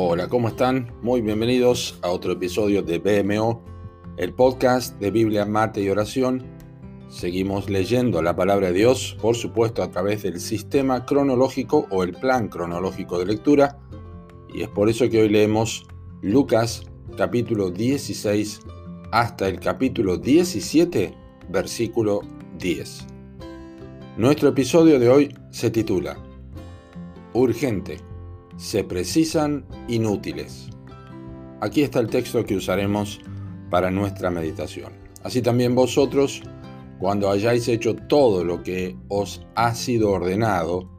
Hola, ¿cómo están? Muy bienvenidos a otro episodio de BMO, el podcast de Biblia, Mate y Oración. Seguimos leyendo la palabra de Dios, por supuesto, a través del sistema cronológico o el plan cronológico de lectura. Y es por eso que hoy leemos Lucas capítulo 16 hasta el capítulo 17, versículo 10. Nuestro episodio de hoy se titula Urgente se precisan inútiles. Aquí está el texto que usaremos para nuestra meditación. Así también vosotros, cuando hayáis hecho todo lo que os ha sido ordenado,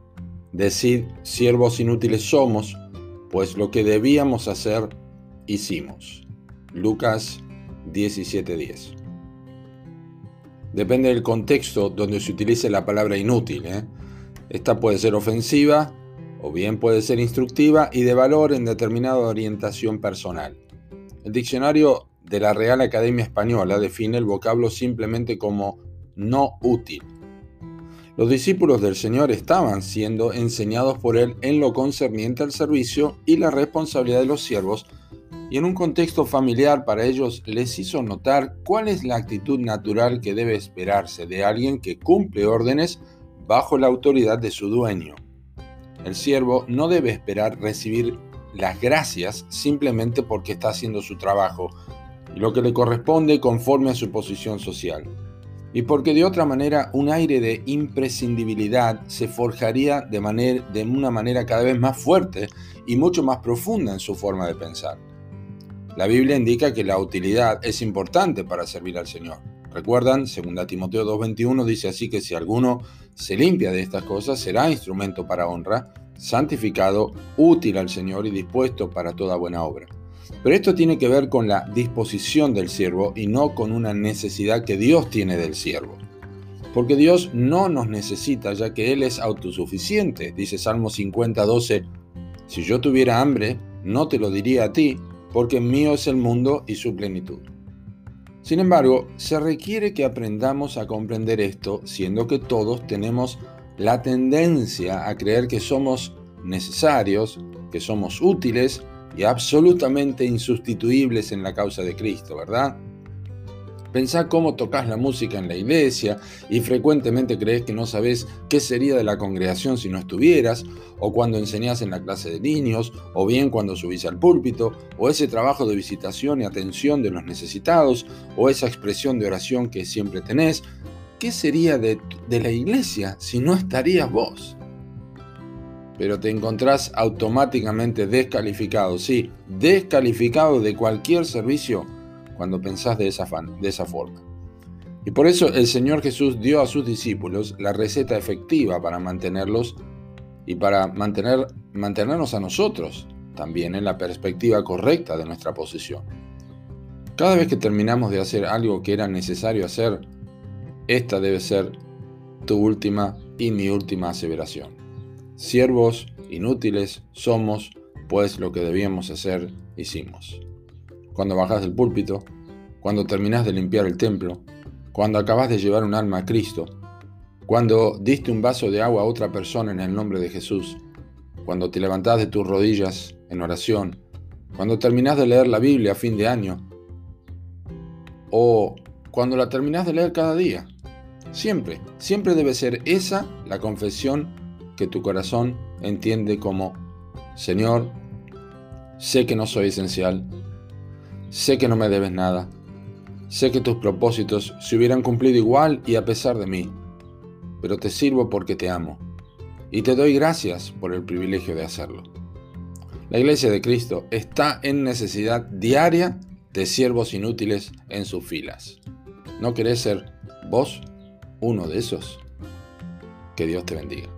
decid, siervos inútiles somos, pues lo que debíamos hacer, hicimos. Lucas 17:10. Depende del contexto donde se utilice la palabra inútil. ¿eh? Esta puede ser ofensiva o bien puede ser instructiva y de valor en determinada orientación personal. El diccionario de la Real Academia Española define el vocablo simplemente como no útil. Los discípulos del Señor estaban siendo enseñados por Él en lo concerniente al servicio y la responsabilidad de los siervos, y en un contexto familiar para ellos les hizo notar cuál es la actitud natural que debe esperarse de alguien que cumple órdenes bajo la autoridad de su dueño. El siervo no debe esperar recibir las gracias simplemente porque está haciendo su trabajo y lo que le corresponde conforme a su posición social. Y porque de otra manera un aire de imprescindibilidad se forjaría de, manera, de una manera cada vez más fuerte y mucho más profunda en su forma de pensar. La Biblia indica que la utilidad es importante para servir al Señor. ¿Recuerdan? 2 Timoteo 2.21 dice así que si alguno se limpia de estas cosas, será instrumento para honra, santificado, útil al Señor y dispuesto para toda buena obra. Pero esto tiene que ver con la disposición del siervo y no con una necesidad que Dios tiene del siervo. Porque Dios no nos necesita ya que Él es autosuficiente. Dice Salmo 50.12, si yo tuviera hambre, no te lo diría a ti, porque mío es el mundo y su plenitud. Sin embargo, se requiere que aprendamos a comprender esto, siendo que todos tenemos la tendencia a creer que somos necesarios, que somos útiles y absolutamente insustituibles en la causa de Cristo, ¿verdad? Pensá cómo tocas la música en la iglesia y frecuentemente crees que no sabes qué sería de la congregación si no estuvieras, o cuando enseñás en la clase de niños, o bien cuando subís al púlpito, o ese trabajo de visitación y atención de los necesitados, o esa expresión de oración que siempre tenés. ¿Qué sería de, de la iglesia si no estarías vos? Pero te encontrás automáticamente descalificado, sí, descalificado de cualquier servicio cuando pensás de esa, de esa forma. Y por eso el Señor Jesús dio a sus discípulos la receta efectiva para mantenerlos y para mantener, mantenernos a nosotros también en la perspectiva correcta de nuestra posición. Cada vez que terminamos de hacer algo que era necesario hacer, esta debe ser tu última y mi última aseveración. Siervos inútiles somos, pues lo que debíamos hacer, hicimos cuando bajas del púlpito, cuando terminas de limpiar el templo, cuando acabas de llevar un alma a Cristo, cuando diste un vaso de agua a otra persona en el nombre de Jesús, cuando te levantás de tus rodillas en oración, cuando terminas de leer la Biblia a fin de año, o cuando la terminas de leer cada día. Siempre, siempre debe ser esa la confesión que tu corazón entiende como, Señor, sé que no soy esencial, Sé que no me debes nada. Sé que tus propósitos se hubieran cumplido igual y a pesar de mí, pero te sirvo porque te amo y te doy gracias por el privilegio de hacerlo. La iglesia de Cristo está en necesidad diaria de siervos inútiles en sus filas. ¿No querés ser vos uno de esos? Que Dios te bendiga.